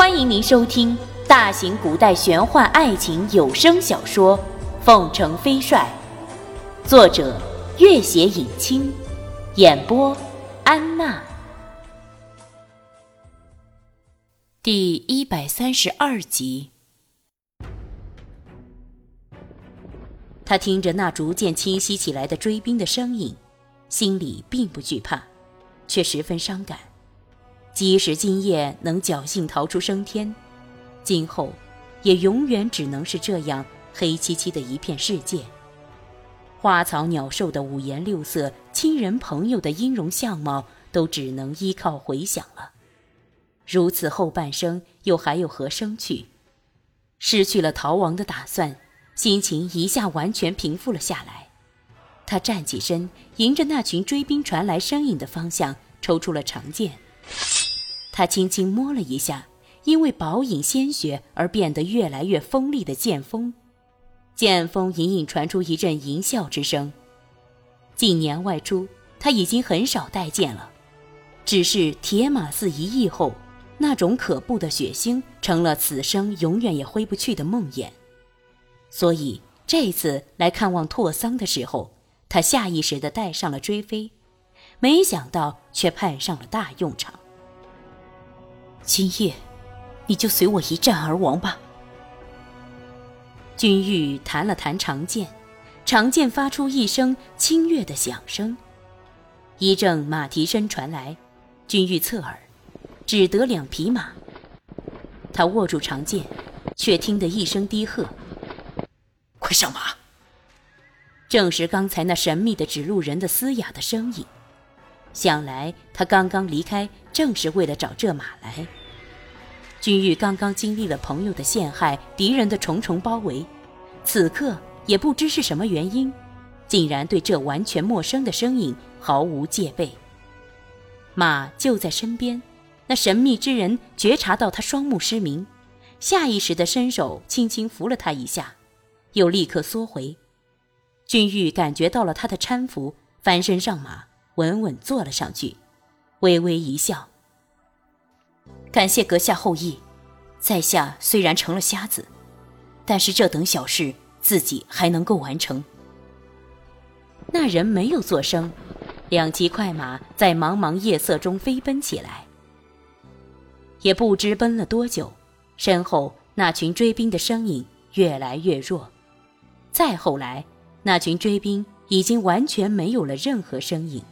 欢迎您收听大型古代玄幻爱情有声小说《凤城飞帅》，作者：月写影清，演播：安娜。第一百三十二集。他听着那逐渐清晰起来的追兵的声音，心里并不惧怕，却十分伤感。即使今夜能侥幸逃出升天，今后也永远只能是这样黑漆漆的一片世界。花草鸟兽的五颜六色，亲人朋友的音容相貌，都只能依靠回想了。如此后半生，又还有何生趣？失去了逃亡的打算，心情一下完全平复了下来。他站起身，迎着那群追兵传来声音的方向，抽出了长剑。他轻轻摸了一下，因为饱饮鲜血而变得越来越锋利的剑锋，剑锋隐隐传出一阵淫笑之声。近年外出，他已经很少带剑了，只是铁马寺一役后，那种可怖的血腥成了此生永远也挥不去的梦魇。所以这次来看望拓桑的时候，他下意识地带上了追飞，没想到却派上了大用场。今夜，你就随我一战而亡吧。君玉弹了弹长剑，长剑发出一声清越的响声，一阵马蹄声传来。君玉侧耳，只得两匹马。他握住长剑，却听得一声低喝：“快上马！”正是刚才那神秘的指路人的嘶哑的声音。想来他刚刚离开，正是为了找这马来。君玉刚刚经历了朋友的陷害，敌人的重重包围，此刻也不知是什么原因，竟然对这完全陌生的身影毫无戒备。马就在身边，那神秘之人觉察到他双目失明，下意识地伸手轻轻扶了他一下，又立刻缩回。君玉感觉到了他的搀扶，翻身上马。稳稳坐了上去，微微一笑。感谢阁下厚意，在下虽然成了瞎子，但是这等小事自己还能够完成。那人没有作声，两骑快马在茫茫夜色中飞奔起来。也不知奔了多久，身后那群追兵的身影越来越弱，再后来，那群追兵已经完全没有了任何身影。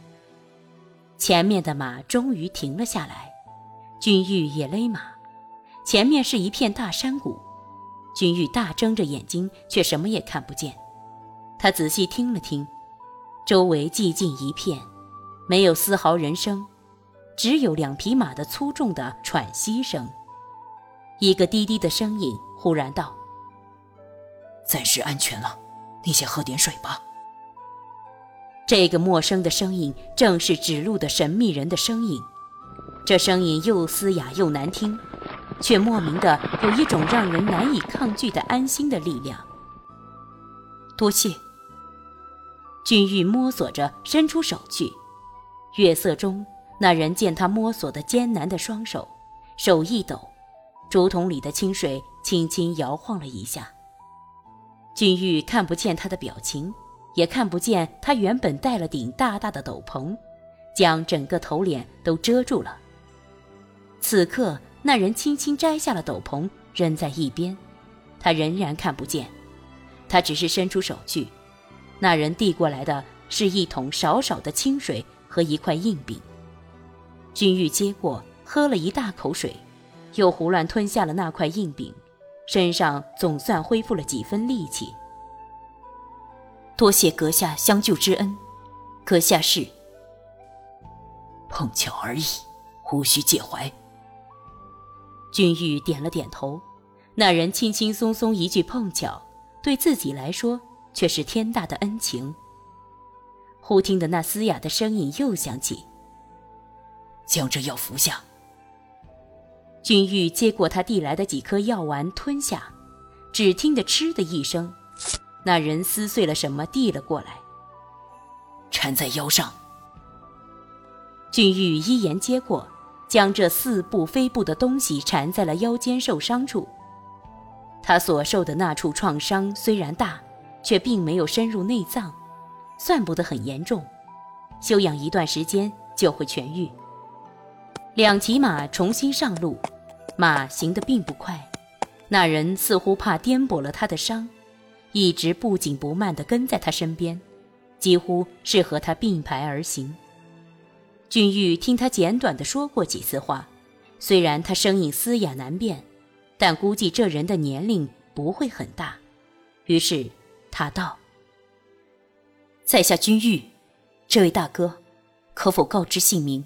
前面的马终于停了下来，君玉也勒马。前面是一片大山谷，君玉大睁着眼睛，却什么也看不见。他仔细听了听，周围寂静一片，没有丝毫人声，只有两匹马的粗重的喘息声。一个低低的声音忽然道：“暂时安全了，你先喝点水吧。”这个陌生的声音正是指路的神秘人的声音，这声音又嘶哑又难听，却莫名的有一种让人难以抗拒的安心的力量。多谢。君玉摸索着伸出手去，月色中，那人见他摸索的艰难的双手，手一抖，竹筒里的清水轻轻摇晃了一下。君玉看不见他的表情。也看不见他原本戴了顶大大的斗篷，将整个头脸都遮住了。此刻，那人轻轻摘下了斗篷，扔在一边，他仍然看不见。他只是伸出手去，那人递过来的是一桶少少的清水和一块硬饼。君玉接过，喝了一大口水，又胡乱吞下了那块硬饼，身上总算恢复了几分力气。多谢阁下相救之恩，阁下是碰巧而已，无需介怀。君玉点了点头，那人轻轻松松一句碰巧，对自己来说却是天大的恩情。忽听得那嘶哑的声音又响起：“将这药服下。”君玉接过他递来的几颗药丸吞下，只听得“嗤”的一声。那人撕碎了什么，递了过来。缠在腰上。俊玉一言接过，将这似布非布的东西缠在了腰间受伤处。他所受的那处创伤虽然大，却并没有深入内脏，算不得很严重，休养一段时间就会痊愈。两骑马重新上路，马行得并不快，那人似乎怕颠簸了他的伤，一直不紧不慢地跟在他身边，几乎是和他并排而行。君玉听他简短地说过几次话，虽然他声音嘶哑难辨，但估计这人的年龄不会很大。于是他道：“在下君玉，这位大哥，可否告知姓名？”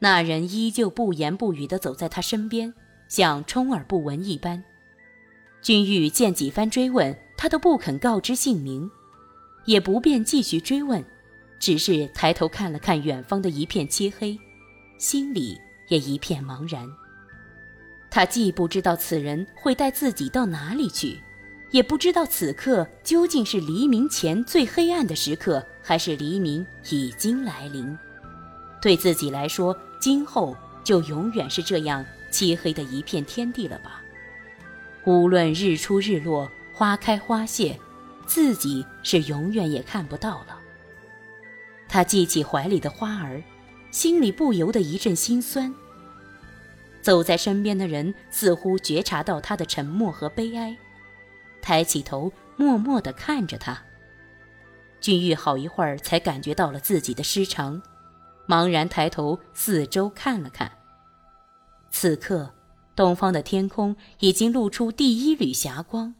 那人依旧不言不语地走在他身边，像充耳不闻一般。君玉见几番追问，他都不肯告知姓名，也不便继续追问。只是抬头看了看远方的一片漆黑，心里也一片茫然。他既不知道此人会带自己到哪里去，也不知道此刻究竟是黎明前最黑暗的时刻，还是黎明已经来临。对自己来说，今后就永远是这样漆黑的一片天地了吧？无论日出日落，花开花谢，自己是永远也看不到了。他记起怀里的花儿，心里不由得一阵心酸。走在身边的人似乎觉察到他的沉默和悲哀，抬起头，默默地看着他。君玉好一会儿才感觉到了自己的失常，茫然抬头四周看了看。此刻，东方的天空已经露出第一缕霞光，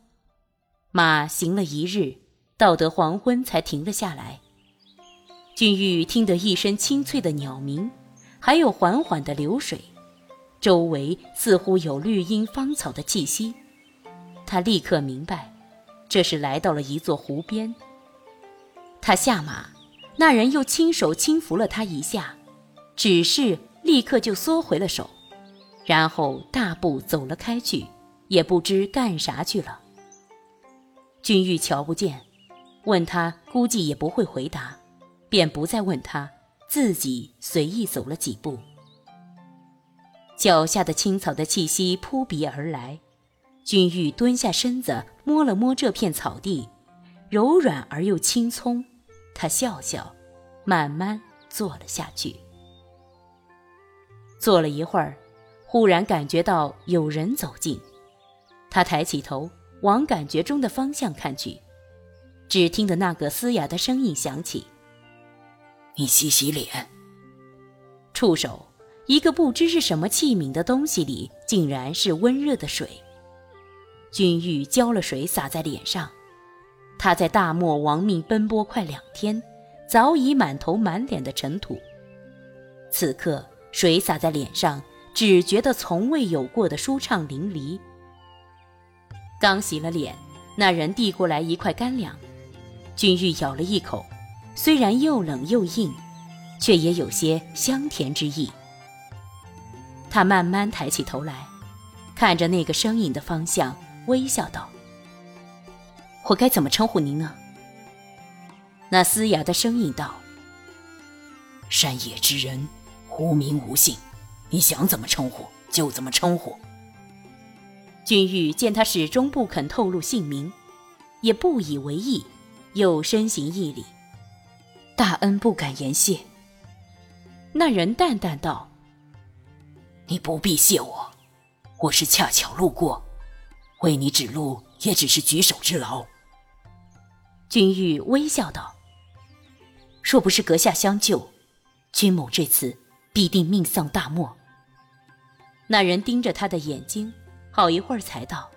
马行了一日，到得黄昏才停了下来。君玉听得一声清脆的鸟鸣，还有缓缓的流水，周围似乎有绿荫芳草的气息。他立刻明白，这是来到了一座湖边。他下马，那人又亲手轻抚了他一下，只是立刻就缩回了手，然后大步走了开去，也不知干啥去了。君玉瞧不见，问他估计也不会回答。便不再问他，自己随意走了几步。脚下的青草的气息扑鼻而来，君玉蹲下身子摸了摸这片草地，柔软而又青葱。他笑笑，慢慢坐了下去。坐了一会儿，忽然感觉到有人走近，他抬起头往感觉中的方向看去，只听得那个嘶哑的声音响起。你洗洗脸。触手，一个不知是什么器皿的东西里，竟然是温热的水。君玉浇了水洒在脸上。他在大漠亡命奔波快两天，早已满头满脸的尘土。此刻水洒在脸上，只觉得从未有过的舒畅淋漓。刚洗了脸，那人递过来一块干粮，君玉咬了一口。虽然又冷又硬，却也有些香甜之意。他慢慢抬起头来，看着那个身影的方向，微笑道：“我该怎么称呼您呢？”那嘶哑的声音道：“山野之人，无名无姓，你想怎么称呼就怎么称呼。”君玉见他始终不肯透露姓名，也不以为意，又深行一礼。大恩不敢言谢。那人淡淡道：“你不必谢我，我是恰巧路过，为你指路也只是举手之劳。”君玉微笑道：“若不是阁下相救，君某这次必定命丧大漠。”那人盯着他的眼睛，好一会儿才道：“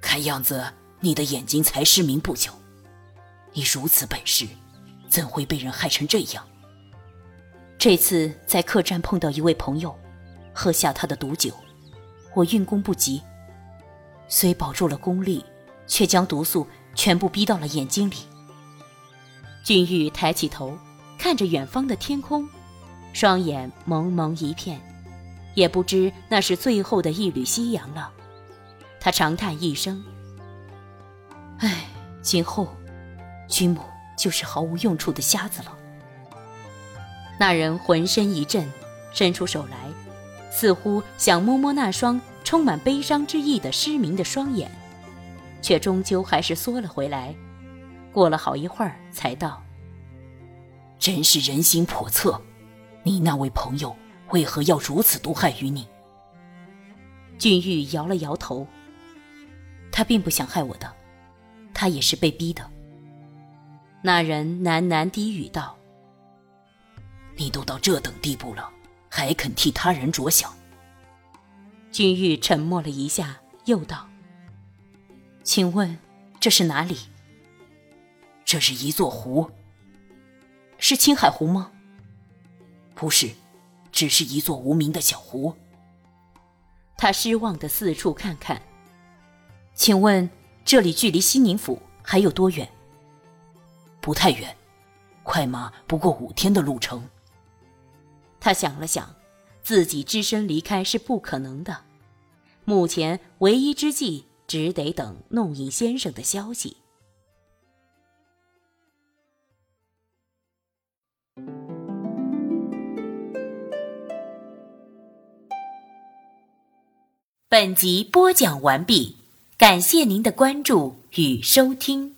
看样子你的眼睛才失明不久，你如此本事。”怎会被人害成这样？这次在客栈碰到一位朋友，喝下他的毒酒，我运功不及，虽保住了功力，却将毒素全部逼到了眼睛里。君玉抬起头，看着远方的天空，双眼蒙蒙一片，也不知那是最后的一缕夕阳了。他长叹一声：“唉，今后，君母。”就是毫无用处的瞎子了。那人浑身一震，伸出手来，似乎想摸摸那双充满悲伤之意的失明的双眼，却终究还是缩了回来。过了好一会儿，才道：“真是人心叵测，你那位朋友为何要如此毒害于你？”俊玉摇了摇头：“他并不想害我的，他也是被逼的。”那人喃喃低语道：“你都到这等地步了，还肯替他人着想？”君玉沉默了一下，又道：“请问这是哪里？”“这是一座湖。”“是青海湖吗？”“不是，只是一座无名的小湖。”他失望的四处看看。“请问这里距离西宁府还有多远？”不太远，快马不过五天的路程。他想了想，自己只身离开是不可能的，目前唯一之计只得等弄影先生的消息。本集播讲完毕，感谢您的关注与收听。